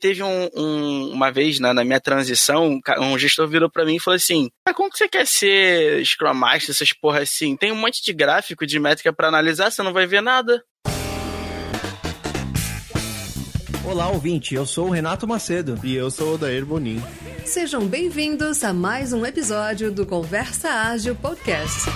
teve um, um, uma vez na, na, minha transição, um gestor virou para mim e falou assim: ah, como que você quer ser Scrum Master, essas porra assim? Tem um monte de gráfico, de métrica para analisar, você não vai ver nada. Olá, ouvinte, eu sou o Renato Macedo. E eu sou o Dair Bonin. Sejam bem-vindos a mais um episódio do Conversa Ágil Podcast.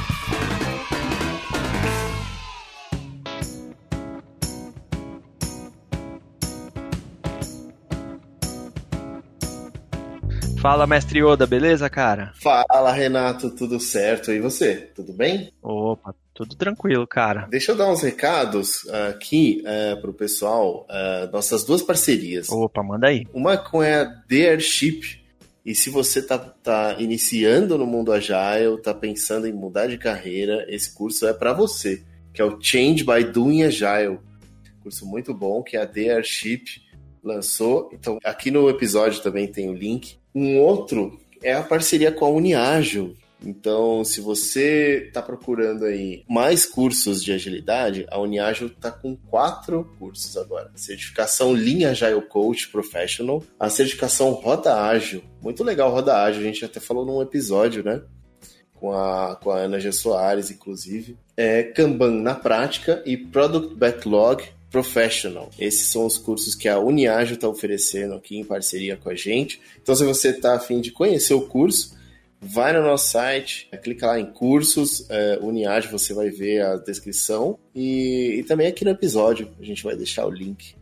Fala, mestre Oda, beleza, cara? Fala, Renato, tudo certo? E você? Tudo bem? Opa, tudo tranquilo, cara. Deixa eu dar uns recados aqui uh, pro pessoal, uh, nossas duas parcerias. Opa, manda aí. Uma com a The Airship. E se você tá, tá iniciando no mundo Agile, tá pensando em mudar de carreira, esse curso é para você, que é o Change by Doing Agile. Curso muito bom que a The Airship lançou. Então, aqui no episódio também tem o link. Um outro é a parceria com a Uniagil. Então, se você está procurando aí mais cursos de agilidade, a Uniagil está com quatro cursos agora. Certificação Linha Agile Coach Professional, a certificação Roda Ágil. Muito legal Roda Ágil, a gente até falou num episódio, né? Com a, com a Ana G. Soares, inclusive. É Kanban na prática e Product Backlog Professional. Esses são os cursos que a Uniagio está oferecendo aqui em parceria com a gente. Então, se você está afim de conhecer o curso, vai no nosso site, clica lá em cursos, é, Uniagio, você vai ver a descrição. E, e também aqui no episódio a gente vai deixar o link.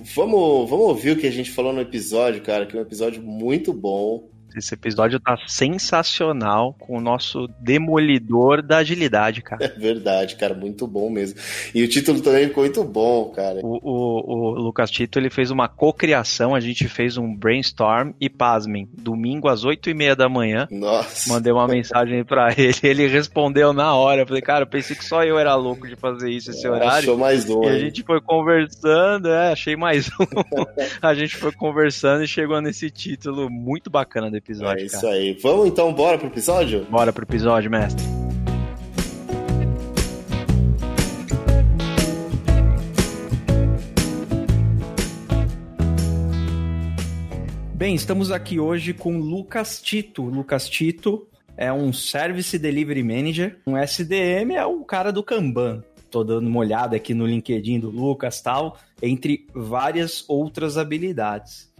Vamos, vamos ouvir o que a gente falou no episódio, cara, que é um episódio muito bom. Esse episódio tá sensacional com o nosso demolidor da agilidade, cara. É verdade, cara, muito bom mesmo. E o título também ficou muito bom, cara. O, o, o Lucas Tito ele fez uma cocriação, a gente fez um brainstorm e pasmem, domingo às oito e meia da manhã. Nossa. Mandei uma mensagem para ele, ele respondeu na hora. Eu falei, cara, eu pensei que só eu era louco de fazer isso esse horário. Achou mais um. E a gente foi conversando, é, achei mais um. a gente foi conversando e chegou nesse título muito bacana episódio. É isso cara. aí. Vamos então, bora pro episódio? Bora pro episódio, mestre. Bem, estamos aqui hoje com Lucas Tito. Lucas Tito é um Service Delivery Manager. Um SDM é o cara do Kanban. Tô dando uma olhada aqui no LinkedIn do Lucas tal, entre várias outras habilidades.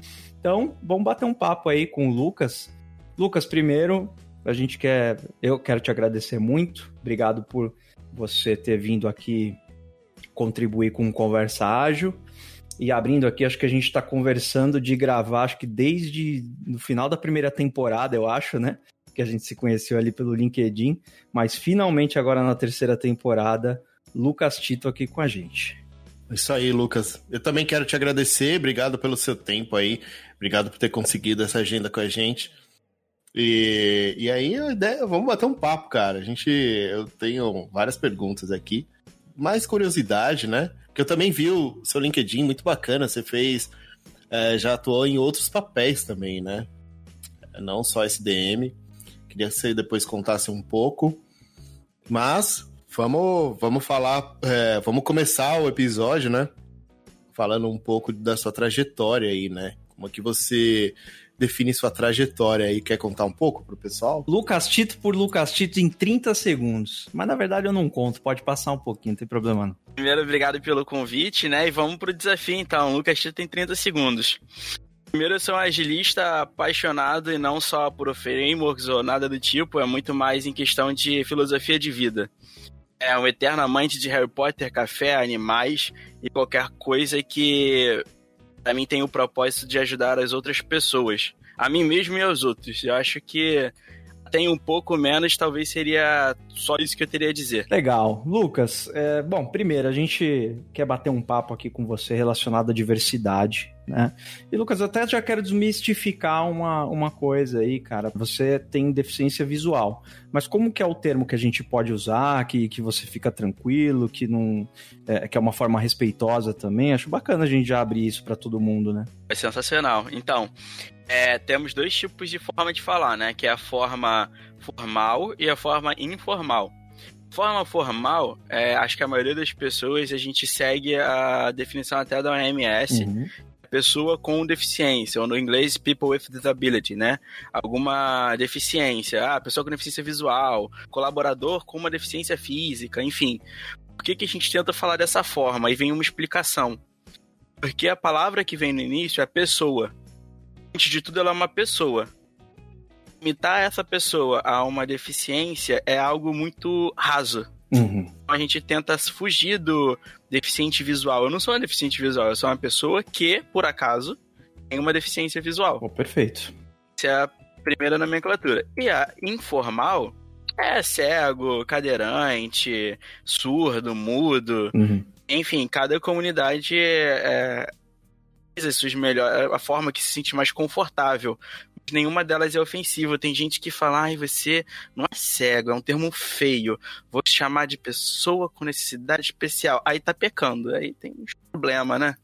Então, vamos bater um papo aí com o Lucas. Lucas, primeiro, a gente quer. Eu quero te agradecer muito. Obrigado por você ter vindo aqui contribuir com Conversa Ágil. E abrindo aqui, acho que a gente está conversando de gravar, acho que desde no final da primeira temporada, eu acho, né? Que a gente se conheceu ali pelo LinkedIn. Mas finalmente, agora na terceira temporada, Lucas Tito aqui com a gente. Isso aí, Lucas. Eu também quero te agradecer. Obrigado pelo seu tempo aí. Obrigado por ter conseguido essa agenda com a gente. E, e aí, a ideia, vamos bater um papo, cara. A gente, eu tenho várias perguntas aqui. Mais curiosidade, né? Porque eu também vi o seu LinkedIn muito bacana. Você fez, é, já atuou em outros papéis também, né? Não só SDM. Queria que você depois contasse um pouco. Mas vamos, vamos falar, é, vamos começar o episódio, né? Falando um pouco da sua trajetória aí, né? Como é que você define sua trajetória aí. Quer contar um pouco pro pessoal? Lucas Tito por Lucas Tito em 30 segundos. Mas na verdade eu não conto, pode passar um pouquinho, não tem problema não. Primeiro, obrigado pelo convite, né? E vamos pro desafio então. Lucas Tito tem 30 segundos. Primeiro, eu sou um agilista apaixonado e não só por frameworks ou nada do tipo, é muito mais em questão de filosofia de vida. É um eterno amante de Harry Potter, café, animais e qualquer coisa que para mim tem o propósito de ajudar as outras pessoas, a mim mesmo e aos outros. Eu acho que tem um pouco menos, talvez seria só isso que eu teria a dizer. Legal. Lucas, é, bom, primeiro, a gente quer bater um papo aqui com você relacionado à diversidade né? E Lucas, até já quero desmistificar uma, uma coisa aí, cara. Você tem deficiência visual, mas como que é o termo que a gente pode usar, que, que você fica tranquilo, que não é, que é uma forma respeitosa também? Acho bacana a gente já abrir isso para todo mundo, né? É sensacional. Então, é, temos dois tipos de forma de falar, né? Que é a forma formal e a forma informal. Forma formal, é, acho que a maioria das pessoas a gente segue a definição até da OMS, uhum pessoa com deficiência, ou no inglês, people with disability, né? Alguma deficiência, ah, pessoa com deficiência visual, colaborador com uma deficiência física, enfim. Por que, que a gente tenta falar dessa forma? Aí vem uma explicação. Porque a palavra que vem no início é pessoa. Antes de tudo, ela é uma pessoa. Limitar essa pessoa a uma deficiência é algo muito raso. Uhum. A gente tenta fugir do deficiente visual. Eu não sou uma deficiente visual, eu sou uma pessoa que, por acaso, tem uma deficiência visual. Oh, perfeito. Essa é a primeira nomenclatura. E a informal é cego, cadeirante, surdo, mudo. Uhum. Enfim, cada comunidade é, é a forma que se sente mais confortável. Nenhuma delas é ofensiva. Tem gente que fala, ai, você não é cego, é um termo feio. Vou chamar de pessoa com necessidade especial. Aí tá pecando. Aí tem um problema, né?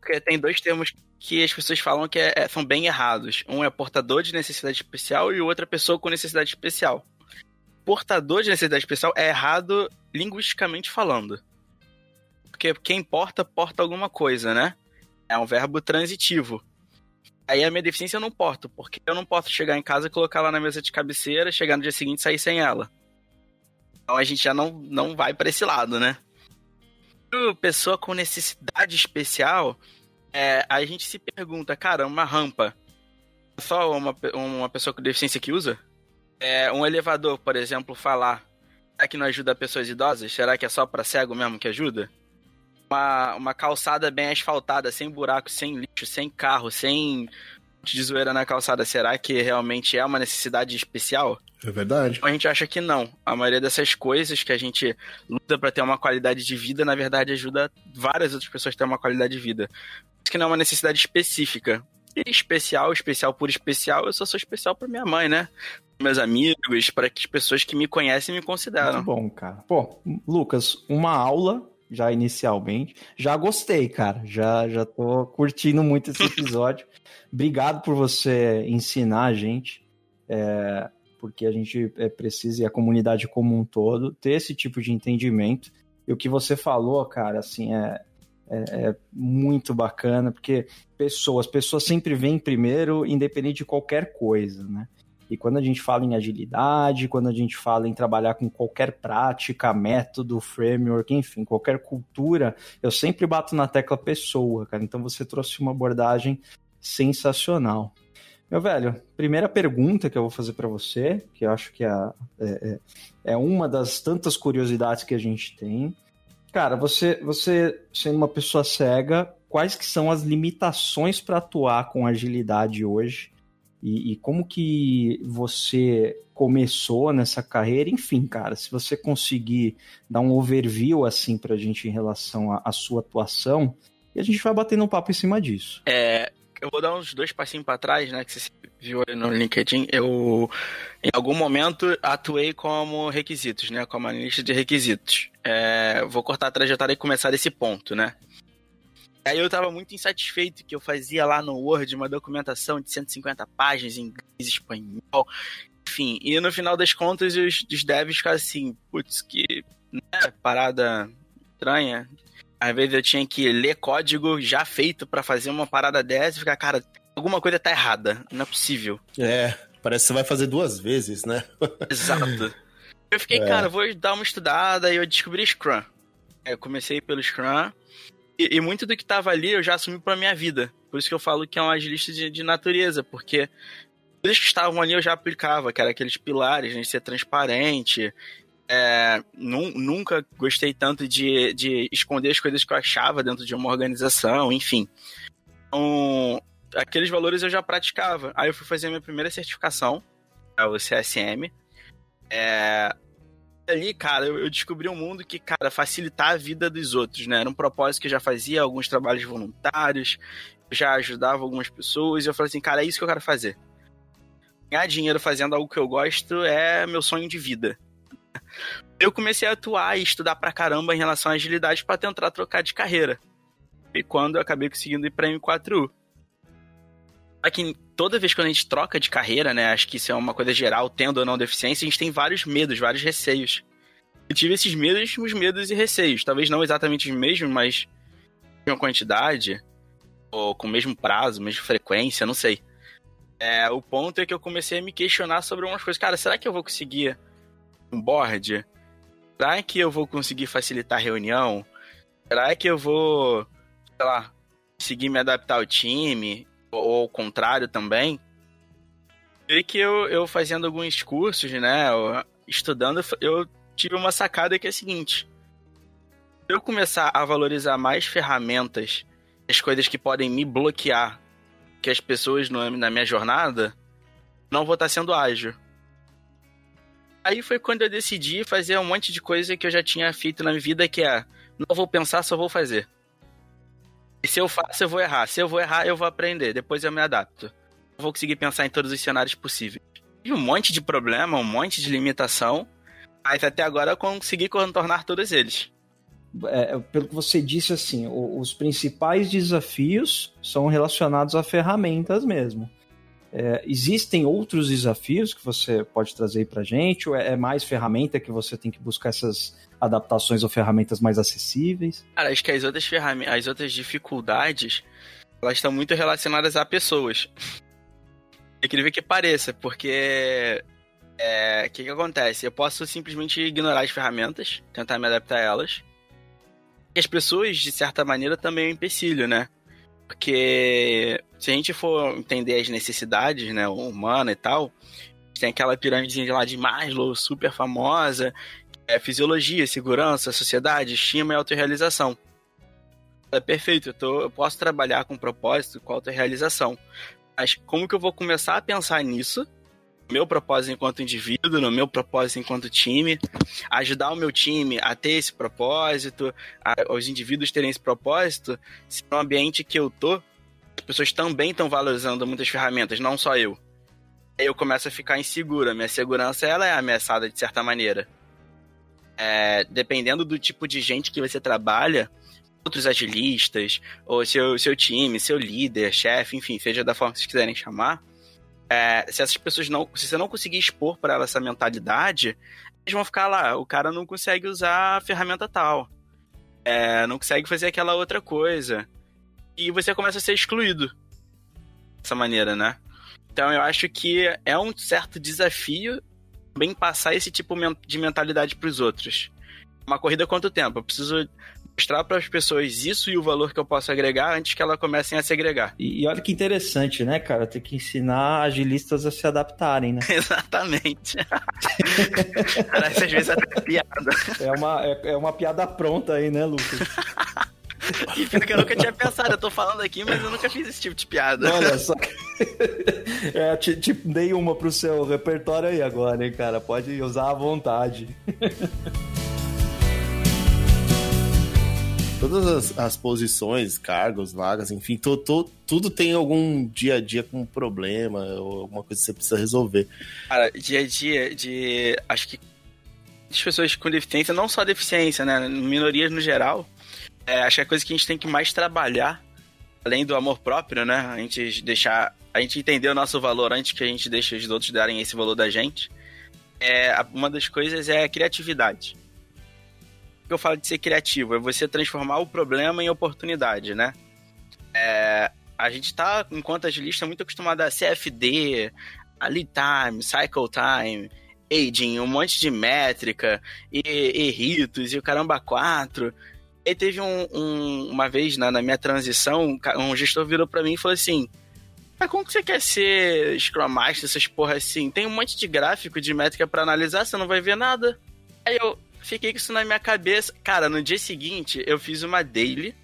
Porque tem dois termos que as pessoas falam que é, é, são bem errados. Um é portador de necessidade especial e o outro é pessoa com necessidade especial. Portador de necessidade especial é errado linguisticamente falando. Porque quem porta, porta alguma coisa, né? É um verbo transitivo. Aí a minha deficiência eu não porto, porque eu não posso chegar em casa e colocar lá na mesa de cabeceira, chegar no dia seguinte e sair sem ela. Então a gente já não, não vai para esse lado, né? Pessoa com necessidade especial, é, a gente se pergunta, cara, uma rampa, só uma, uma pessoa com deficiência que usa? É, um elevador, por exemplo, falar, será que não ajuda pessoas idosas? Será que é só para cego mesmo que ajuda? Uma, uma calçada bem asfaltada, sem buraco, sem lixo, sem carro, sem de zoeira na calçada, será que realmente é uma necessidade especial? É verdade. A gente acha que não. A maioria dessas coisas que a gente luta para ter uma qualidade de vida, na verdade, ajuda várias outras pessoas a ter uma qualidade de vida. Isso que não é uma necessidade específica. E especial, especial por especial, eu só sou especial para minha mãe, né? Meus amigos, para as pessoas que me conhecem e me consideram. Muito bom, cara. Pô, Lucas, uma aula já inicialmente. Já gostei, cara. Já, já tô curtindo muito esse episódio. Obrigado por você ensinar a gente, é, porque a gente é, precisa, e a comunidade como um todo, ter esse tipo de entendimento. E o que você falou, cara, assim, é, é, é muito bacana, porque pessoas, pessoas sempre vêm primeiro, independente de qualquer coisa, né? E quando a gente fala em agilidade, quando a gente fala em trabalhar com qualquer prática, método, framework, enfim, qualquer cultura, eu sempre bato na tecla pessoa, cara. Então você trouxe uma abordagem sensacional. Meu velho, primeira pergunta que eu vou fazer para você, que eu acho que é, é, é, é uma das tantas curiosidades que a gente tem. Cara, você, você sendo uma pessoa cega, quais que são as limitações para atuar com agilidade hoje? E, e, como que você começou nessa carreira, enfim, cara, se você conseguir dar um overview assim pra gente em relação à sua atuação, e a gente vai batendo um papo em cima disso. É, eu vou dar uns dois passinhos para trás, né, que você viu aí no LinkedIn, eu em algum momento atuei como requisitos, né, como analista de requisitos. É, vou cortar a trajetória e começar desse ponto, né. Aí eu tava muito insatisfeito que eu fazia lá no Word uma documentação de 150 páginas em inglês, espanhol, enfim. E no final das contas os, os devs ficavam assim, putz, que né, parada estranha. Às vezes eu tinha que ler código já feito para fazer uma parada dessa e ficar, cara, alguma coisa tá errada, não é possível. É, parece que você vai fazer duas vezes, né? Exato. Eu fiquei, é. cara, vou dar uma estudada e eu descobri Scrum. Eu comecei pelo Scrum e, e, muito do que estava ali eu já assumi para minha vida. Por isso que eu falo que é um agilista de, de natureza, porque eles que estavam ali eu já aplicava, que era aqueles pilares, né, de ser transparente. É, nunca gostei tanto de, de esconder as coisas que eu achava dentro de uma organização, enfim. Então, aqueles valores eu já praticava. Aí eu fui fazer a minha primeira certificação, é o CSM. É, ali, cara, eu, descobri um mundo que, cara, facilitar a vida dos outros, né? Era um propósito que eu já fazia alguns trabalhos voluntários, já ajudava algumas pessoas, e eu falei assim, cara, é isso que eu quero fazer. Ganhar dinheiro fazendo algo que eu gosto é meu sonho de vida. Eu comecei a atuar e estudar pra caramba em relação à agilidade para tentar trocar de carreira. E quando eu acabei conseguindo ir pra M4U. Aqui, toda vez que a gente troca de carreira, né? Acho que isso é uma coisa geral, tendo ou não deficiência, a gente tem vários medos, vários receios. Eu tive esses mesmos medos e receios. Talvez não exatamente os mesmos, mas uma quantidade. ou com o mesmo prazo, mesma frequência, não sei. É, o ponto é que eu comecei a me questionar sobre umas coisas. Cara, será que eu vou conseguir um board? Será que eu vou conseguir facilitar a reunião? Será que eu vou, sei lá, conseguir me adaptar ao time? Ou, ao contrário também? E que eu, eu fazendo alguns cursos, né? Estudando, eu tive uma sacada que é a seguinte. Se eu começar a valorizar mais ferramentas, as coisas que podem me bloquear, que as pessoas no, na minha jornada, não vou estar sendo ágil. Aí foi quando eu decidi fazer um monte de coisa que eu já tinha feito na minha vida, que é não vou pensar, só vou fazer. E se eu faço, eu vou errar. Se eu vou errar, eu vou aprender. Depois eu me adapto. Eu vou conseguir pensar em todos os cenários possíveis. E um monte de problema, um monte de limitação, mas até agora eu consegui contornar todos eles. É, pelo que você disse, assim, os principais desafios são relacionados a ferramentas mesmo. É, existem outros desafios que você pode trazer para gente? Ou é, é mais ferramenta que você tem que buscar essas adaptações ou ferramentas mais acessíveis? Cara, acho que as outras ferramentas, as outras dificuldades, elas estão muito relacionadas a pessoas. É incrível que pareça, porque é, o que, que acontece? Eu posso simplesmente ignorar as ferramentas, tentar me adaptar a elas. E as pessoas, de certa maneira, também é um empecilho, né? Porque se a gente for entender as necessidades, né, humana e tal, tem aquela pirâmide lá de Maslow, super famosa, é fisiologia, segurança, sociedade, estima e autorrealização. É perfeito, eu, tô, eu posso trabalhar com propósito, com autorrealização. Mas como que eu vou começar a pensar nisso meu propósito enquanto indivíduo, no meu propósito enquanto time, ajudar o meu time a ter esse propósito, a, os indivíduos terem esse propósito, se no ambiente que eu tô, as pessoas também estão valorizando muitas ferramentas, não só eu. Aí eu começo a ficar insegura, minha segurança ela é ameaçada de certa maneira. É, dependendo do tipo de gente que você trabalha, outros agilistas, ou seu, seu time, seu líder, chefe, enfim, seja da forma que vocês quiserem chamar, é, se essas pessoas não. Se você não conseguir expor para elas essa mentalidade, eles vão ficar lá. O cara não consegue usar a ferramenta tal. É, não consegue fazer aquela outra coisa. E você começa a ser excluído. Dessa maneira, né? Então eu acho que é um certo desafio bem passar esse tipo de mentalidade para os outros. Uma corrida quanto tempo? Eu preciso mostrar para as pessoas isso e o valor que eu posso agregar antes que elas comecem a se agregar. E, e olha que interessante, né, cara? Ter que ensinar agilistas a se adaptarem, né? Exatamente. Parece às vezes até piada. É uma, é, é uma piada pronta aí, né, Lucas? Pior que eu nunca tinha pensado, eu tô falando aqui, mas eu nunca fiz esse tipo de piada. Olha só. É, te, te dei uma pro seu repertório aí agora, hein, cara? Pode usar à vontade. todas as, as, posições, cargos, vagas, enfim, to, to, tudo tem algum dia a dia com problema ou alguma coisa que você precisa resolver. Cara, dia a dia de. Acho que as pessoas com deficiência, não só deficiência, né? Minorias no geral, é, acho que a coisa que a gente tem que mais trabalhar, além do amor próprio, né? A gente deixar. A gente entender o nosso valor antes que a gente deixe os outros darem esse valor da gente. É, uma das coisas é a criatividade que eu falo de ser criativo? É você transformar o problema em oportunidade, né? É, a gente está, enquanto agilista, muito acostumado a CFD, a lead time, cycle time, aging, um monte de métrica, e, e ritos, e o caramba quatro. E teve um, um, uma vez na, na, minha transição, um gestor virou para mim e falou assim: mas como que você quer ser Scrum Master, essas porra assim? Tem um monte de gráfico de métrica para analisar, você não vai ver nada. Aí eu, fiquei com isso na minha cabeça. Cara, no dia seguinte, eu fiz uma daily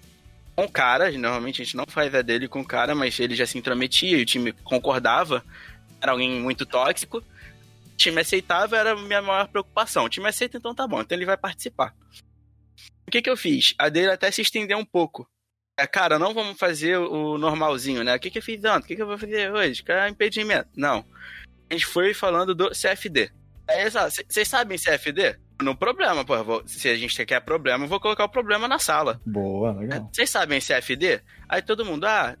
com o cara. Normalmente a gente não faz a daily com o cara, mas ele já se intrometia e o time concordava. Era alguém muito tóxico. O time aceitava, era a minha maior preocupação. O time aceita, então tá bom, então ele vai participar. O que que eu fiz? A dele até se estendeu um pouco. É, cara, não vamos fazer o normalzinho, né? O que que eu fiz antes? O que que eu vou fazer hoje? Que é impedimento. Não. A gente foi falando do CFD. É, Vocês sabem CFD? no problema, pô. Vou, se a gente quer problema, eu vou colocar o problema na sala. Boa, legal. Vocês sabem CFD? Aí todo mundo, ah,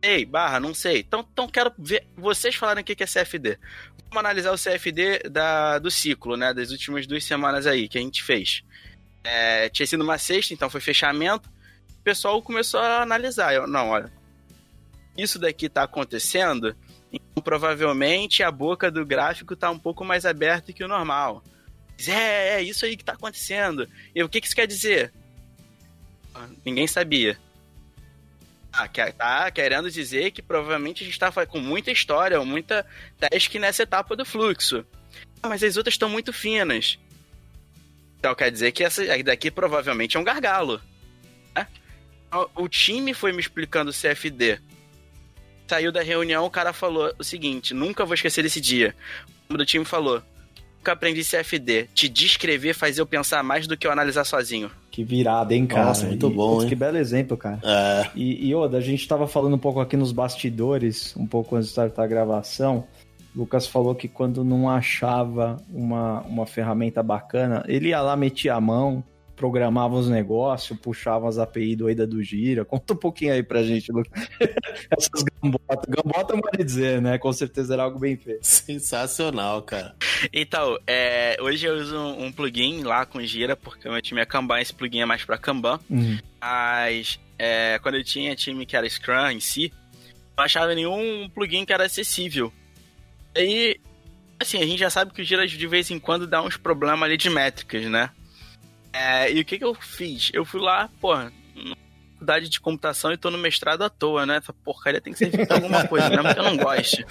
ei, barra, não sei. Então, então quero ver vocês falarem o que é CFD. Vamos analisar o CFD da, do ciclo, né? Das últimas duas semanas aí que a gente fez. É, tinha sido uma sexta, então foi fechamento. O pessoal começou a analisar. Eu, não, olha, isso daqui tá acontecendo, então provavelmente a boca do gráfico tá um pouco mais aberta que o normal. É, é isso aí que tá acontecendo. E o que, que isso quer dizer? Ninguém sabia. Ah, tá querendo dizer que provavelmente a gente tá com muita história, muita task nessa etapa do fluxo. Ah, mas as outras estão muito finas. Então quer dizer que essa daqui provavelmente é um gargalo. Né? O time foi me explicando o CFD. Saiu da reunião, o cara falou o seguinte: nunca vou esquecer desse dia. O do time falou: nunca aprendi CFD. Te descrever faz eu pensar mais do que eu analisar sozinho. Que virada, hein, cara? Nossa, muito bom, putz? Que belo exemplo, cara. É. E, e Oda, a gente tava falando um pouco aqui nos bastidores, um pouco antes de startar a gravação. Lucas falou que quando não achava uma, uma ferramenta bacana, ele ia lá, metia a mão, programava os negócios, puxava as API doida do Gira. Conta um pouquinho aí pra gente, Lucas. Essas gambotas. Gambota pode dizer, né? Com certeza era algo bem feito. Sensacional, cara. Então, é, hoje eu uso um plugin lá com Gira, porque o meu time é Kanban, esse plugin é mais pra Kanban. Uhum. Mas é, quando eu tinha time que era Scrum em si, não achava nenhum plugin que era acessível. Aí, assim, a gente já sabe que o Gira de vez em quando dá uns problemas ali de métricas, né? É, e o que que eu fiz? Eu fui lá, pô, na faculdade de computação e tô no mestrado à toa, né? Essa porcaria tem que ser feita alguma coisa, mesmo que eu não goste.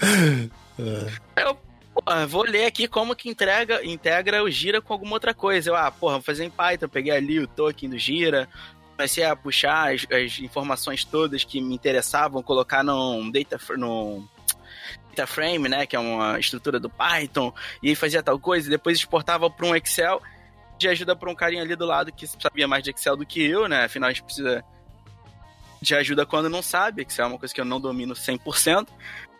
Eu, porra, vou ler aqui como que entrega, integra o Gira com alguma outra coisa. Eu, ah, porra, vou fazer em Python, peguei ali o token do Gira, comecei a puxar as, as informações todas que me interessavam, colocar num data, data frame, né, que é uma estrutura do Python, e fazia tal coisa, e depois exportava para um Excel de ajuda para um carinha ali do lado que sabia mais de Excel do que eu, né? Afinal, a gente precisa de ajuda quando não sabe. Excel é uma coisa que eu não domino 100%.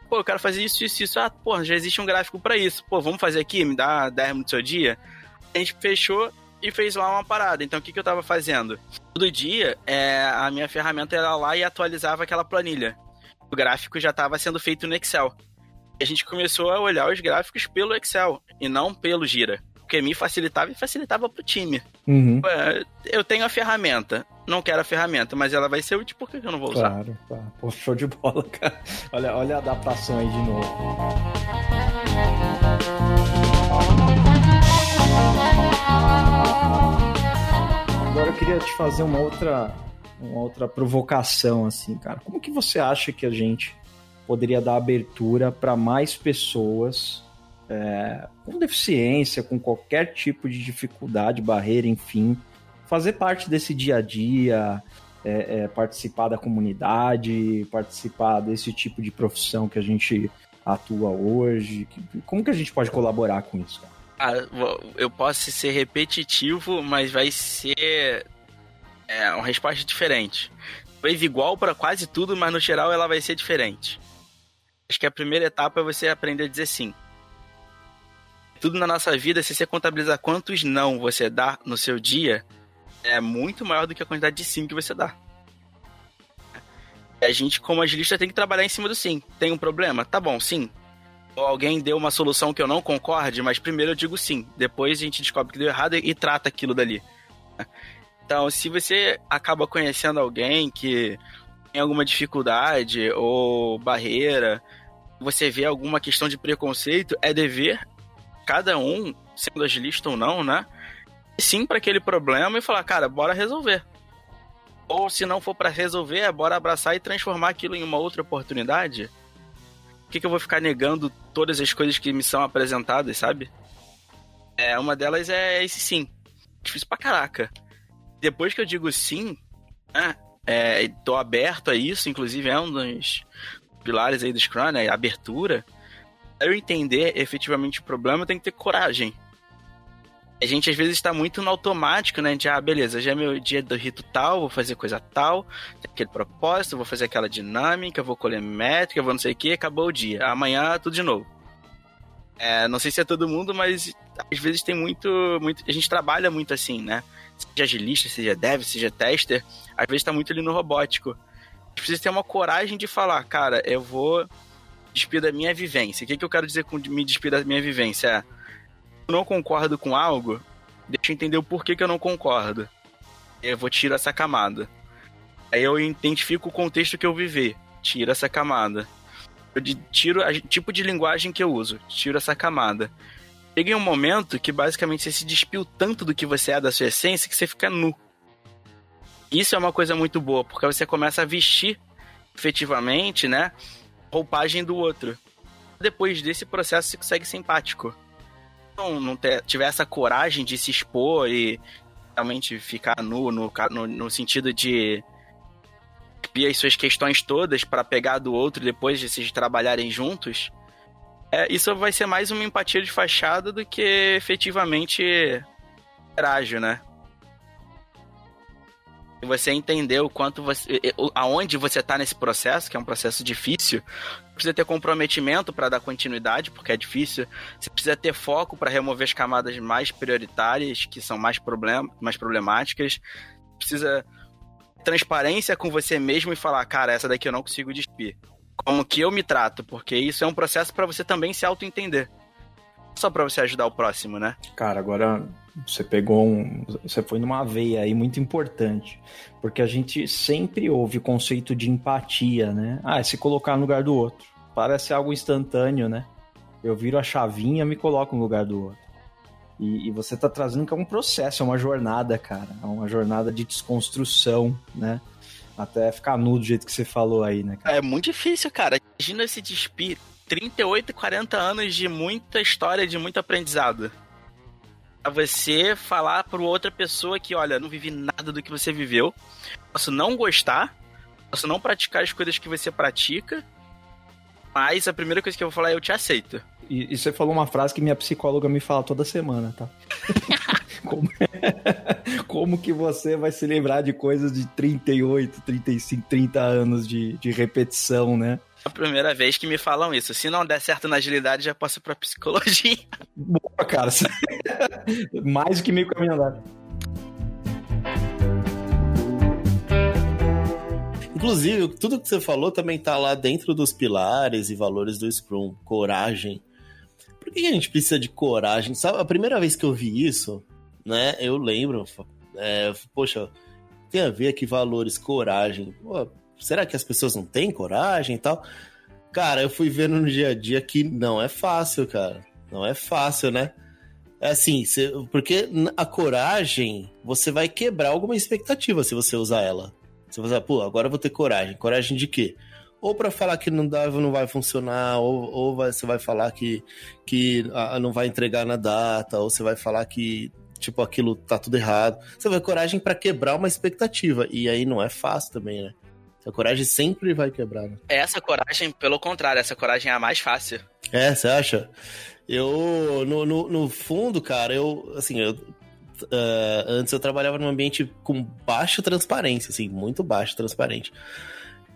Pô, eu quero fazer isso, isso, isso. Ah, pô, já existe um gráfico para isso. Pô, vamos fazer aqui, me dá 10 minutos do seu dia. A gente fechou e fez lá uma parada. Então, o que, que eu tava fazendo? Todo dia, é, a minha ferramenta era lá e atualizava aquela planilha. O gráfico já estava sendo feito no Excel. A gente começou a olhar os gráficos pelo Excel e não pelo Gira porque me facilitava e facilitava pro time. Uhum. Eu tenho a ferramenta, não quero a ferramenta, mas ela vai ser útil, por que eu não vou usar? Claro, claro. Pô, show de bola, cara. Olha, olha a adaptação aí de novo. Agora eu queria te fazer uma outra, uma outra provocação, assim, cara. Como que você acha que a gente poderia dar abertura para mais pessoas é, com deficiência, com qualquer tipo de dificuldade, barreira, enfim, fazer parte desse dia a dia, é, é, participar da comunidade, participar desse tipo de profissão que a gente atua hoje? Como que a gente pode colaborar com isso? Ah, eu posso ser repetitivo, mas vai ser é, uma resposta diferente. Talvez igual para quase tudo, mas no geral ela vai ser diferente. Acho que a primeira etapa é você aprender a dizer sim tudo na nossa vida, se você contabilizar quantos não você dá no seu dia, é muito maior do que a quantidade de sim que você dá. A gente, como agilista, tem que trabalhar em cima do sim. Tem um problema? Tá bom, sim. Ou alguém deu uma solução que eu não concorde, mas primeiro eu digo sim. Depois a gente descobre que deu errado e trata aquilo dali. Então, se você acaba conhecendo alguém que tem alguma dificuldade ou barreira, você vê alguma questão de preconceito, é dever cada um, sendo agilista ou não, né? Sim para aquele problema e falar, cara, bora resolver. Ou se não for para resolver, é bora abraçar e transformar aquilo em uma outra oportunidade. Por que, que eu vou ficar negando todas as coisas que me são apresentadas, sabe? É, uma delas é esse sim. Difícil pra caraca. Depois que eu digo sim, né, é, tô aberto a isso, inclusive é um dos pilares aí do Scrum, né? A abertura eu entender efetivamente o problema, eu tenho que ter coragem. A gente às vezes está muito no automático, né? De, ah, beleza, já é meu dia do rito tal, vou fazer coisa tal, aquele propósito, vou fazer aquela dinâmica, vou colher métrica, vou não sei o que, acabou o dia. Amanhã, tudo de novo. É, não sei se é todo mundo, mas às vezes tem muito, muito. A gente trabalha muito assim, né? Seja agilista, seja dev, seja tester, às vezes está muito ali no robótico. Precisa ter uma coragem de falar, cara, eu vou despir da minha vivência. O que, que eu quero dizer com me despir da minha vivência? É, eu não concordo com algo, deixa eu entender o porquê que eu não concordo. Eu vou tirar essa camada. Aí eu identifico o contexto que eu viver. tira essa camada. Eu tiro a tipo de linguagem que eu uso, tiro essa camada. Chega em um momento que basicamente você se despiu tanto do que você é da sua essência que você fica nu. Isso é uma coisa muito boa, porque você começa a vestir efetivamente, né, roupagem do outro. Depois desse processo você consegue ser empático. Não, não ter, tiver essa coragem de se expor e realmente ficar nu no, no, no sentido de as suas questões todas para pegar do outro depois de vocês trabalharem juntos, é, isso vai ser mais uma empatia de fachada do que efetivamente ágil, né? E você entender o quanto você. aonde você tá nesse processo, que é um processo difícil, precisa ter comprometimento para dar continuidade, porque é difícil. Você precisa ter foco para remover as camadas mais prioritárias, que são mais, problem mais problemáticas. Precisa transparência com você mesmo e falar, cara, essa daqui eu não consigo despir. Como que eu me trato, porque isso é um processo para você também se auto-entender. Só para você ajudar o próximo, né? Cara, agora você pegou um. Você foi numa veia aí muito importante. Porque a gente sempre ouve o conceito de empatia, né? Ah, é se colocar no lugar do outro. Parece algo instantâneo, né? Eu viro a chavinha me coloco no lugar do outro. E, e, você tá trazendo que é um processo, é uma jornada, cara. É uma jornada de desconstrução, né? Até ficar nu do jeito que você falou aí, né? Cara? É muito difícil, cara. Imagina se despir 38, 40 anos de muita história, de muito aprendizado. A você falar para outra pessoa que, olha, não vivi nada do que você viveu. Posso não gostar, posso não praticar as coisas que você pratica, mas a primeira coisa que eu vou falar é eu te aceito. E, e, você falou uma frase que minha psicóloga me fala toda semana, tá? como, como que você vai se lembrar de coisas de 38, 35, 30 anos de, de repetição, né? A primeira vez que me falam isso. Se não der certo na agilidade, já posso pra psicologia. Boa, cara. Mais do que meio caminho andado. Inclusive, tudo que você falou também tá lá dentro dos pilares e valores do Scrum. Coragem, por que a gente precisa de coragem? Sabe, a primeira vez que eu vi isso, né, eu lembro, é, poxa, tem a ver aqui valores, coragem. Pô, será que as pessoas não têm coragem e tal? Cara, eu fui vendo no dia a dia que não é fácil, cara. Não é fácil, né? É assim, porque a coragem, você vai quebrar alguma expectativa se você usar ela. Você vai dizer, pô, agora eu vou ter coragem. Coragem de quê? ou para falar que não dá, não vai funcionar, ou, ou vai, você vai falar que, que ah, não vai entregar na data, ou você vai falar que tipo aquilo tá tudo errado. Você vai coragem para quebrar uma expectativa e aí não é fácil também, né? A coragem sempre vai quebrar. Né? Essa coragem, pelo contrário, essa coragem é a mais fácil. É, você acha? Eu, no, no, no fundo, cara, eu, assim, eu, uh, antes eu trabalhava num ambiente com baixa transparência, assim, muito baixo transparente.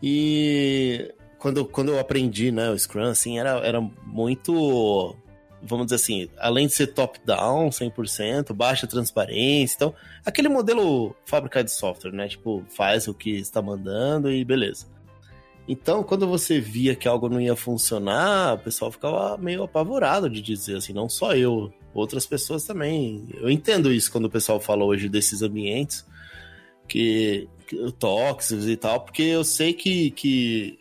E quando, quando eu aprendi, né, o Scrum, assim, era, era muito, vamos dizer assim, além de ser top-down, 100%, baixa transparência, então, aquele modelo fábrica de software, né, tipo, faz o que está mandando e beleza. Então, quando você via que algo não ia funcionar, o pessoal ficava meio apavorado de dizer, assim, não só eu, outras pessoas também. Eu entendo isso quando o pessoal fala hoje desses ambientes, que tóxicos e tal, porque eu sei que, que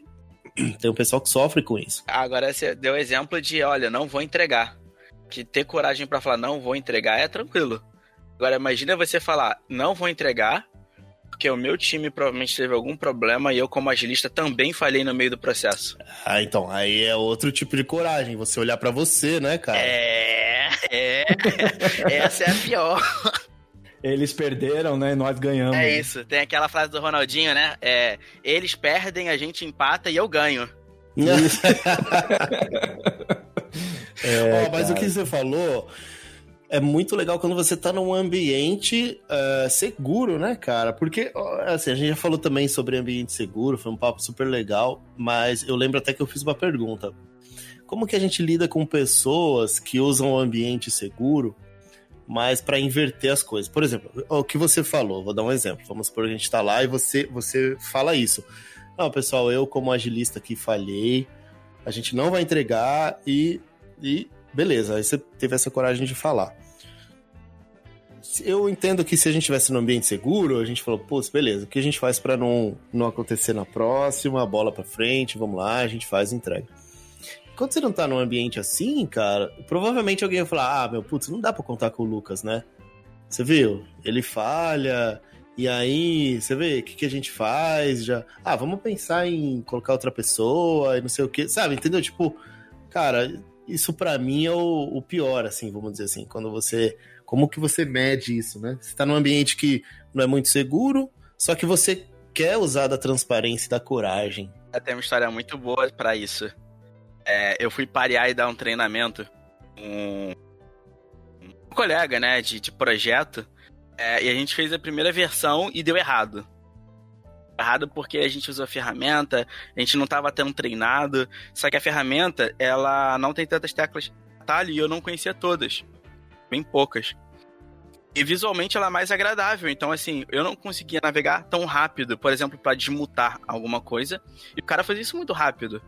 tem um pessoal que sofre com isso. Agora você deu exemplo de, olha, não vou entregar. Que ter coragem para falar não vou entregar é tranquilo. Agora imagina você falar não vou entregar, porque o meu time provavelmente teve algum problema e eu como agilista também falhei no meio do processo. Ah, então, aí é outro tipo de coragem, você olhar para você, né, cara? É, é. Essa é a pior. Eles perderam, né? Nós ganhamos. É isso. Tem aquela frase do Ronaldinho, né? É, eles perdem, a gente empata e eu ganho. é, oh, mas o que você falou é muito legal quando você tá num ambiente uh, seguro, né, cara? Porque, assim, a gente já falou também sobre ambiente seguro, foi um papo super legal, mas eu lembro até que eu fiz uma pergunta. Como que a gente lida com pessoas que usam o ambiente seguro mas para inverter as coisas. Por exemplo, o que você falou, vou dar um exemplo. Vamos supor que a gente está lá e você, você fala isso. Não, pessoal, eu como agilista aqui falhei, a gente não vai entregar e, e beleza, aí você teve essa coragem de falar. eu entendo que se a gente estivesse num ambiente seguro, a gente falou, pô, beleza, o que a gente faz para não, não acontecer na próxima, bola para frente, vamos lá, a gente faz entrega. Quando você não tá num ambiente assim, cara, provavelmente alguém vai falar, ah, meu, putz, não dá pra contar com o Lucas, né? Você viu? Ele falha, e aí, você vê, o que, que a gente faz? Já, ah, vamos pensar em colocar outra pessoa e não sei o que, sabe? Entendeu? Tipo, cara, isso para mim é o, o, pior, assim, vamos dizer assim, quando você. Como que você mede isso, né? Você tá num ambiente que não é muito seguro, só que você quer usar da transparência e da coragem. Tem uma história muito boa para isso. É, eu fui parear e dar um treinamento com um colega, né, de, de projeto. É, e a gente fez a primeira versão e deu errado. Errado porque a gente usou a ferramenta, a gente não estava tão treinado. Só que a ferramenta, ela não tem tantas teclas atalho e eu não conhecia todas. Bem poucas. E visualmente ela é mais agradável. Então, assim, eu não conseguia navegar tão rápido, por exemplo, para desmutar alguma coisa. E o cara fazia isso muito rápido.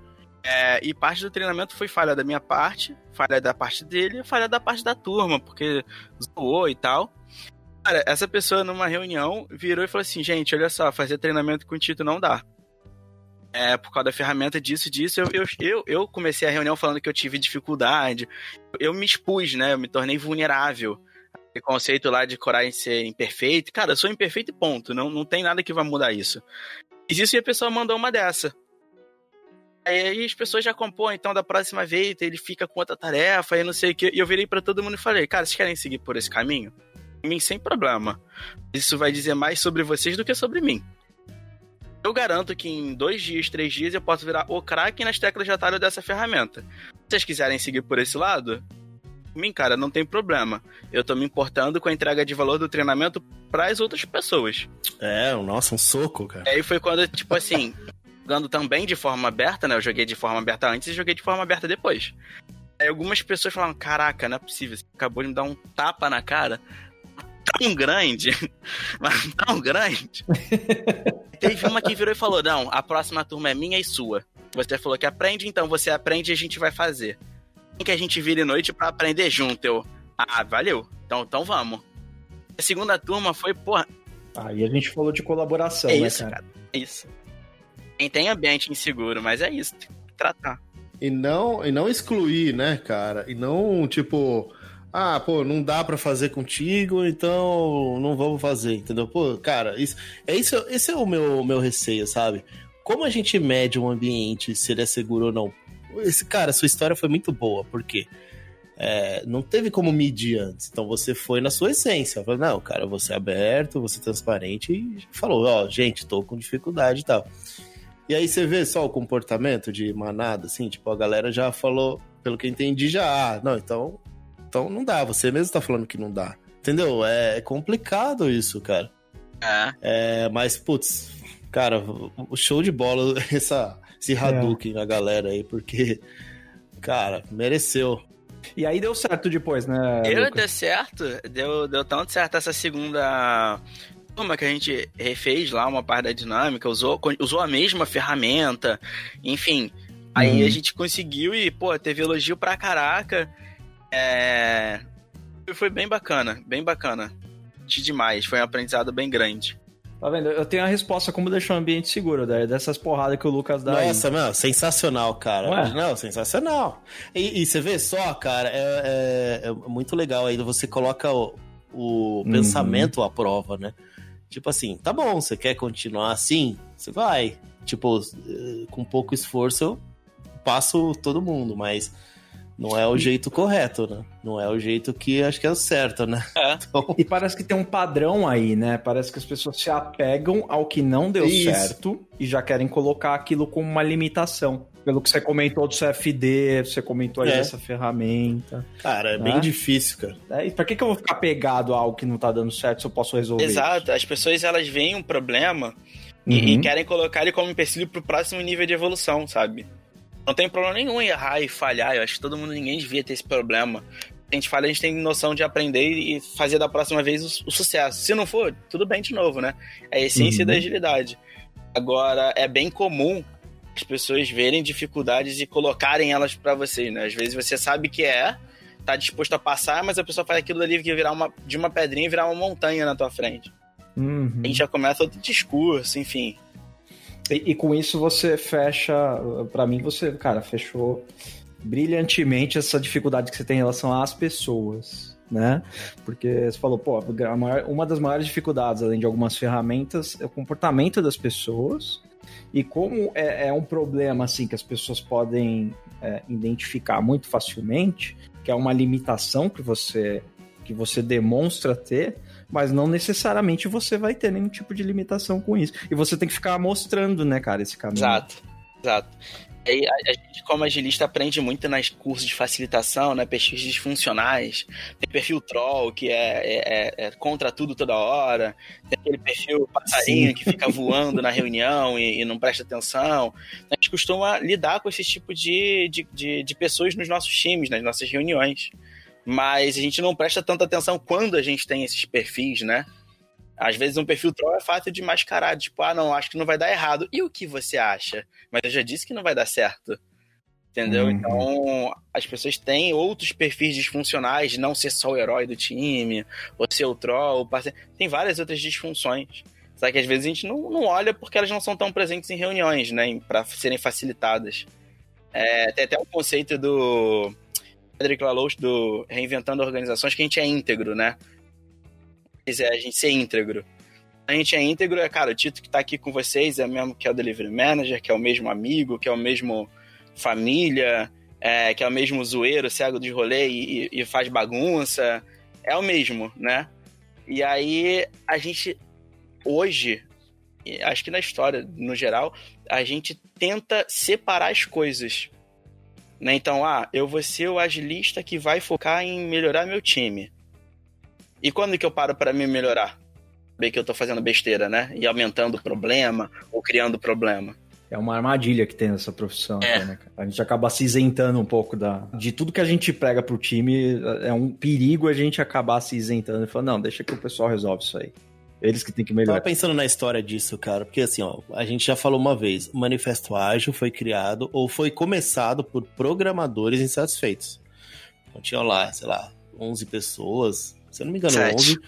É, e parte do treinamento foi falha da minha parte, falha da parte dele, falha da parte da turma, porque zoou e tal. Cara, essa pessoa numa reunião virou e falou assim: gente, olha só, fazer treinamento com o Tito não dá. É, por causa da ferramenta disso, disso, eu, eu, eu, eu comecei a reunião falando que eu tive dificuldade. Eu me expus, né? Eu me tornei vulnerável. O conceito lá de coragem ser imperfeito. Cara, eu sou imperfeito e ponto. Não, não tem nada que vai mudar isso. Fiz isso e a pessoa mandou uma dessa. Aí as pessoas já compõem, então da próxima vez ele fica com outra tarefa e não sei o que. E eu virei para todo mundo e falei: cara, vocês querem seguir por esse caminho? Mim sem problema. Isso vai dizer mais sobre vocês do que sobre mim. Eu garanto que em dois dias, três dias, eu posso virar o craque nas teclas de atalho dessa ferramenta. Se vocês quiserem seguir por esse lado, mim, cara, não tem problema. Eu tô me importando com a entrega de valor do treinamento para as outras pessoas. É, nossa, um soco, cara. Aí foi quando, tipo assim, jogando também de forma aberta, né? Eu joguei de forma aberta antes e joguei de forma aberta depois. Aí algumas pessoas falaram: Caraca, não é possível, você acabou de me dar um tapa na cara tão grande, mas tão grande. Teve uma que virou e falou: Não, a próxima turma é minha e sua. Você falou que aprende, então você aprende e a gente vai fazer. Tem que a gente vire noite para aprender junto. Eu, ah, valeu. Então, então vamos. A segunda turma foi, porra. Aí a gente falou de colaboração, é né, isso, cara? cara? É isso. Quem tem ambiente inseguro, mas é isso, tem que tratar. E não, e não excluir, né, cara? E não, tipo, ah, pô, não dá para fazer contigo, então não vamos fazer, entendeu? Pô, cara, isso, é isso, esse é o meu, meu receio, sabe? Como a gente mede um ambiente, se ele é seguro ou não? Esse cara, sua história foi muito boa, porque é, não teve como medir antes. Então você foi na sua essência. Falou, não, cara, você é aberto, você é transparente e falou, ó, oh, gente, tô com dificuldade e tal. E aí você vê só o comportamento de manada, assim, tipo, a galera já falou, pelo que eu entendi, já, ah, não, então então não dá, você mesmo tá falando que não dá. Entendeu? É complicado isso, cara. É. é mas, putz, cara, o show de bola, essa, esse Hadouken é. na galera aí, porque, cara, mereceu. E aí deu certo depois, né? Deu, Lucas? deu certo. Deu, deu tanto certo essa segunda turma que a gente refez lá uma parte da dinâmica, usou, usou a mesma ferramenta, enfim. Aí hum. a gente conseguiu e, pô, teve elogio pra caraca. É... Foi bem bacana, bem bacana. De demais, foi um aprendizado bem grande. Tá vendo? Eu tenho a resposta como deixar o ambiente seguro, né? dessas porradas que o Lucas dá Nossa, aí. meu, sensacional, cara. Ué? Não, sensacional. E, e, você vê só, cara, é, é, é muito legal aí. Você coloca o, o uhum. pensamento à prova, né? Tipo assim, tá bom, você quer continuar assim? Você vai. Tipo, eh, com pouco esforço eu passo todo mundo, mas não é o jeito correto, né? Não é o jeito que acho que é o certo, né? É. Então... E parece que tem um padrão aí, né? Parece que as pessoas se apegam ao que não deu Isso. certo e já querem colocar aquilo como uma limitação. Pelo que você comentou do CFD, você comentou aí é. dessa ferramenta. Cara, é né? bem difícil, cara. É, e pra que, que eu vou ficar pegado a algo que não tá dando certo se eu posso resolver? Exato, isso? as pessoas elas veem um problema uhum. e, e, uhum. querem colocar ele como empecilho pro próximo nível de evolução, sabe? Não tem problema nenhum em errar e falhar. Eu acho que todo mundo, ninguém devia ter esse problema. A gente fala, a gente tem noção de aprender e fazer da próxima vez o, o sucesso. Se não for, tudo bem de novo, né? É a essência uhum. da agilidade. Agora, é bem comum as pessoas verem dificuldades e colocarem elas para vocês, né? Às vezes você sabe que é, tá disposto a passar, mas a pessoa faz aquilo ali que virar uma, de uma pedrinha e virar uma montanha na tua frente. Uhum. A gente já começa outro discurso, enfim. E, e com isso você fecha, para mim você, cara, fechou brilhantemente essa dificuldade que você tem em relação às pessoas, né? Porque você falou, pô, maior, uma das maiores dificuldades, além de algumas ferramentas, é o comportamento das pessoas. E como é, é um problema assim que as pessoas podem é, identificar muito facilmente, que é uma limitação que você que você demonstra ter, mas não necessariamente você vai ter nenhum tipo de limitação com isso. E você tem que ficar mostrando, né, cara, esse caminho. Exato, exato. E a, a, gente, como agilista, aprende muito nas cursos de facilitação, né? Perfis disfuncionais. Tem perfil troll, que é, é, é, é contra tudo toda hora. Tem aquele perfil passarinho Sim. que fica voando na reunião e, e, não presta atenção. A gente costuma lidar com esse tipo de, de, de, de pessoas nos nossos times, nas nossas reuniões. Mas a gente não presta tanta atenção quando a gente tem esses perfis, né? Às vezes um perfil troll é fácil de mascarar, tipo, ah, não, acho que não vai dar errado. E o que você acha? Mas eu já disse que não vai dar certo. Entendeu? Uhum. Então, as pessoas têm outros perfis disfuncionais de não ser só o herói do time, ou ser o troll, parceiro. tem várias outras disfunções. Só que às vezes a gente não, não olha porque elas não são tão presentes em reuniões, né? Para serem facilitadas. É, tem até um conceito do Frederick Laloux do Reinventando Organizações que a gente é íntegro, né? é a gente ser íntegro. A gente é íntegro, é, cara, o Tito que tá aqui com vocês é mesmo que é o delivery manager, que é o mesmo amigo, que é o mesmo família, é, que é o mesmo zoeiro, cego de rolê e, e faz bagunça. É o mesmo, né? E aí a gente, hoje, acho que na história, no geral, a gente tenta separar as coisas. Né? Então, ah, eu vou ser o agilista que vai focar em melhorar meu time. E quando que eu paro para me melhorar? Bem que eu tô fazendo besteira, né? E aumentando o problema ou criando problema. É uma armadilha que tem nessa profissão, é. né? A gente acaba se isentando um pouco da, de tudo que a gente prega pro time. É um perigo a gente acabar se isentando e falando, não, deixa que o pessoal resolve isso aí. Eles que têm que melhorar. Eu tava pensando na história disso, cara, porque assim, ó, a gente já falou uma vez, o Manifesto Ágil foi criado ou foi começado por programadores insatisfeitos. Então tinha lá, sei lá, 11 pessoas, se eu não me engano, 11.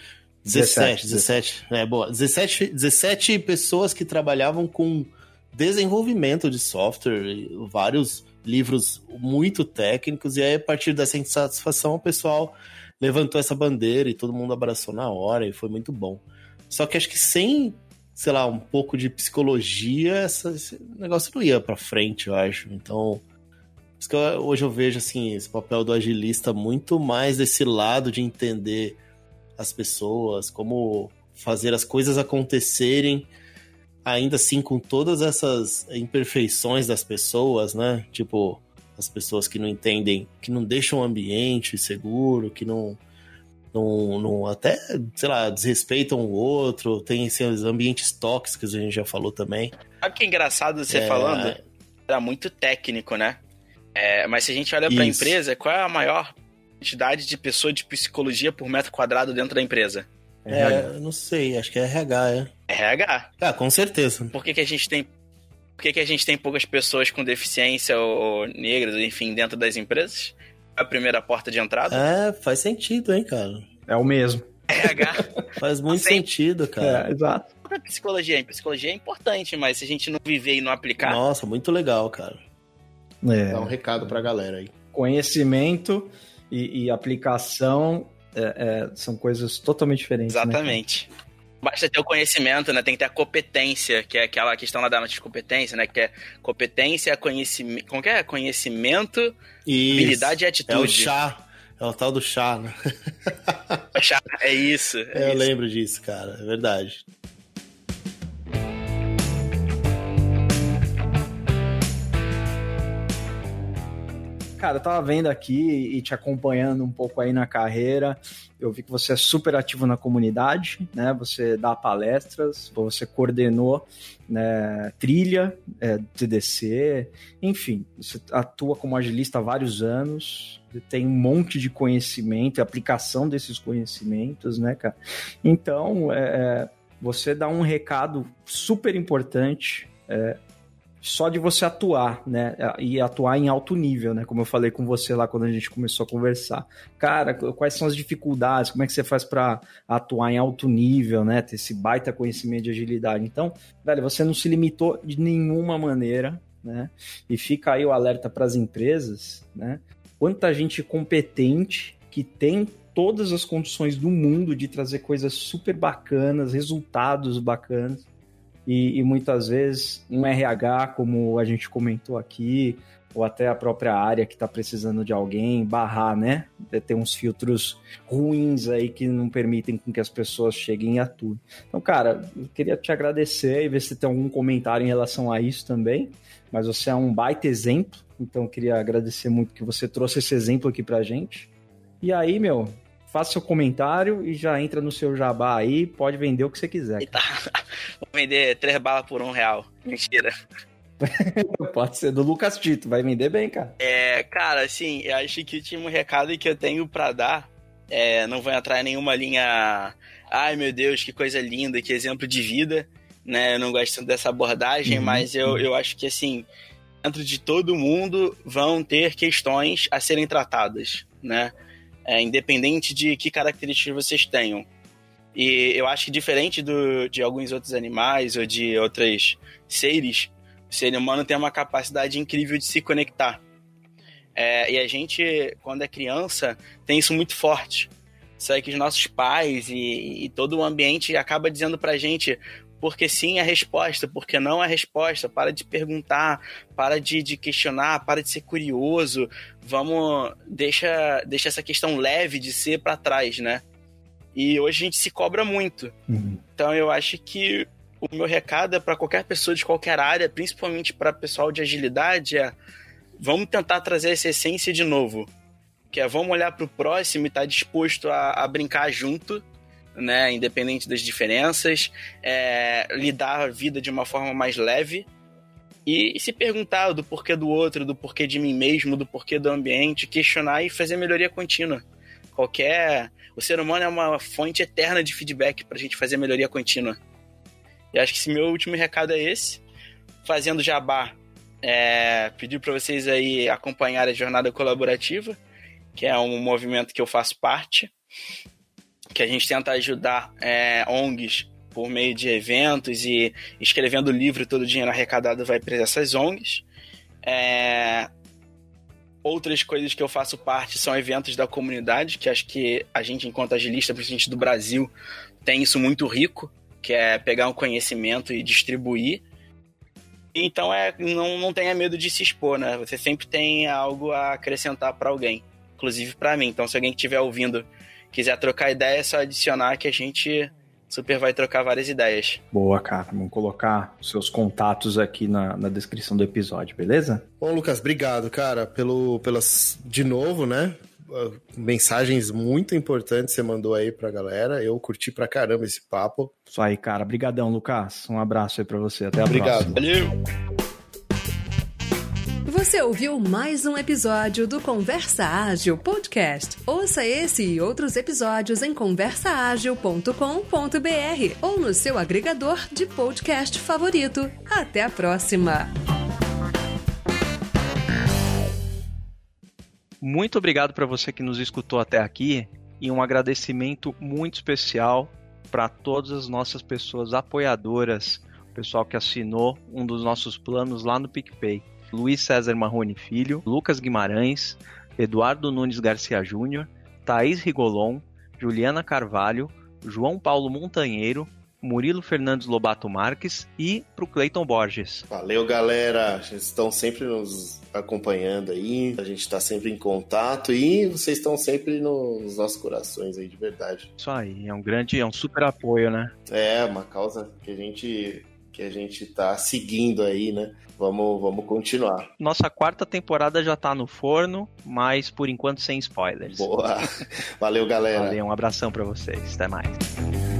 17, 17, 17. É, boa. 17, 17 pessoas que trabalhavam com desenvolvimento de software, vários livros muito técnicos, e aí a partir dessa insatisfação o pessoal levantou essa bandeira e todo mundo abraçou na hora e foi muito bom. Só que acho que sem, sei lá, um pouco de psicologia, essa, esse negócio não ia pra frente, eu acho. Então, que eu, hoje eu vejo assim, esse papel do agilista muito mais desse lado de entender as pessoas, como fazer as coisas acontecerem, ainda assim com todas essas imperfeições das pessoas, né? Tipo, as pessoas que não entendem, que não deixam o ambiente seguro, que não não, não até, sei lá, desrespeitam o outro, tem esses ambientes tóxicos, a gente já falou também. Sabe que é engraçado você é... falando? Era muito técnico, né? É, mas se a gente olha para a empresa, qual é a maior quantidade de pessoas de psicologia por metro quadrado dentro da empresa? É, não sei, acho que é RH, é. RH. Ah, com certeza. Por que, que a gente tem. Por que, que a gente tem poucas pessoas com deficiência ou negras, enfim, dentro das empresas? A primeira porta de entrada? É, faz sentido, hein, cara. É o mesmo. RH. faz muito sentido, cara. É, exato. Psicologia, psicologia é importante, mas se a gente não viver e não aplicar. Nossa, muito legal, cara. É. Dá um recado pra galera aí. Conhecimento e, e aplicação é, é, são coisas totalmente diferentes. Né, Exatamente. Né? Basta ter o conhecimento, né? Tem que ter a competência, que é aquela questão lá da nossa competência, né? Que é competência, conhecimento. Como que é? Conhecimento, isso. habilidade e atitude. É o chá. É o tal do chá, né? chá, é isso. É eu isso. lembro disso, cara. É verdade. Cara, eu tava vendo aqui e te acompanhando um pouco aí na carreira. Eu vi que você é super ativo na comunidade, né? Você dá palestras, você coordenou né, trilha, é, TDC, enfim, você atua como agilista há vários anos, tem um monte de conhecimento aplicação desses conhecimentos, né, cara? Então, é você dá um recado super importante é, só de você atuar, né? E atuar em alto nível, né? Como eu falei com você lá quando a gente começou a conversar. Cara, quais são as dificuldades? Como é que você faz para atuar em alto nível, né? Ter esse baita conhecimento de agilidade. Então, velho, você não se limitou de nenhuma maneira, né? E fica aí o alerta para as empresas, né? Quanta gente competente que tem todas as condições do mundo de trazer coisas super bacanas, resultados bacanas e, e, muitas vezes um RH, como a gente comentou aqui, ou até a própria área que está precisando de alguém, barrar, né? Ter uns filtros ruins aí que não permitem que as pessoas cheguem e atuem. Então, cara, eu queria te agradecer e ver se tem algum comentário em relação a isso também. Mas você é um baita exemplo, então eu queria agradecer muito que você trouxe esse exemplo aqui pra gente. E aí, meu, faça seu comentário e já entra no seu jabá aí, pode vender o que você quiser. Tá. Vou vender três balas por um real. Mentira. pode ser do Lucas Tito, vai vender bem, cara. É, cara, assim, eu acho que o último recado que eu tenho para dar é, não vou entrar em nenhuma linha. Ai meu Deus, que coisa linda, que exemplo de vida. Né? Eu não gosto dessa abordagem, uhum. mas eu, eu acho que assim, dentro de todo mundo vão ter questões a serem tratadas, né? É, independente de que características vocês tenham. E eu acho que diferente do, de alguns outros animais ou de outros seres, o ser humano tem uma capacidade incrível de se conectar. É, e a gente, quando é criança, tem isso muito forte. Sabe que os nossos pais e, e todo o ambiente acaba dizendo pra gente porque sim é a resposta, porque não é a resposta. Para de perguntar, para de, de questionar, para de ser curioso. Vamos, deixa, deixa essa questão leve de ser para trás, né? E hoje a gente se cobra muito. Uhum. Então eu acho que o meu recado é para qualquer pessoa de qualquer área, principalmente para pessoal de agilidade, é vamos tentar trazer essa essência de novo. Que é vamos olhar para o próximo e estar tá disposto a, a brincar junto né, independente das diferenças, é, lidar a vida de uma forma mais leve e, e, se perguntar do porquê do outro, do porquê de mim mesmo, do porquê do ambiente, questionar e fazer melhoria contínua. Qualquer. O ser humano é uma fonte eterna de feedback para a gente fazer melhoria contínua. E acho que esse meu último recado é esse. Fazendo jabá, é, pedir para vocês aí acompanhar a jornada colaborativa, que é um movimento que eu faço parte que a gente tenta ajudar é, ONGs por meio de eventos e escrevendo livro, todo o dinheiro arrecadado vai para essas ONGs. É... Outras coisas que eu faço parte são eventos da comunidade, que acho que a gente, enquanto agilista, principalmente do Brasil, tem isso muito rico, que é pegar um conhecimento e distribuir. Então é não, não tenha medo de se expor, né? Você sempre tem algo a acrescentar para alguém, inclusive para mim. Então se alguém estiver ouvindo quiser trocar ideia, é só adicionar que a gente super vai trocar várias ideias. Boa, cara. Vamos colocar os seus contatos aqui na, na descrição do episódio, beleza? Bom, Lucas, obrigado, cara, pelo, pelas. De novo, né? Uh, mensagens muito importantes você mandou aí pra galera. Eu curti pra caramba esse papo. Isso aí, cara. Obrigadão, Lucas. Um abraço aí pra você. Até a Obrigado. próxima. Valeu! Você ouviu mais um episódio do Conversa Ágil Podcast. Ouça esse e outros episódios em conversaagil.com.br ou no seu agregador de podcast favorito. Até a próxima! Muito obrigado para você que nos escutou até aqui e um agradecimento muito especial para todas as nossas pessoas apoiadoras, o pessoal que assinou um dos nossos planos lá no PicPay. Luiz César Marrone Filho, Lucas Guimarães, Eduardo Nunes Garcia Júnior, Thaís Rigolon, Juliana Carvalho, João Paulo Montanheiro, Murilo Fernandes Lobato Marques e pro Cleiton Borges. Valeu, galera. Vocês estão sempre nos acompanhando aí. A gente está sempre em contato e vocês estão sempre nos nossos corações aí, de verdade. Isso aí, é um grande, é um super apoio, né? É, uma causa que a gente que a gente tá seguindo aí, né? Vamos, vamos continuar. Nossa quarta temporada já tá no forno, mas por enquanto sem spoilers. Boa. Valeu, galera. Valeu, um abração para vocês. Até mais.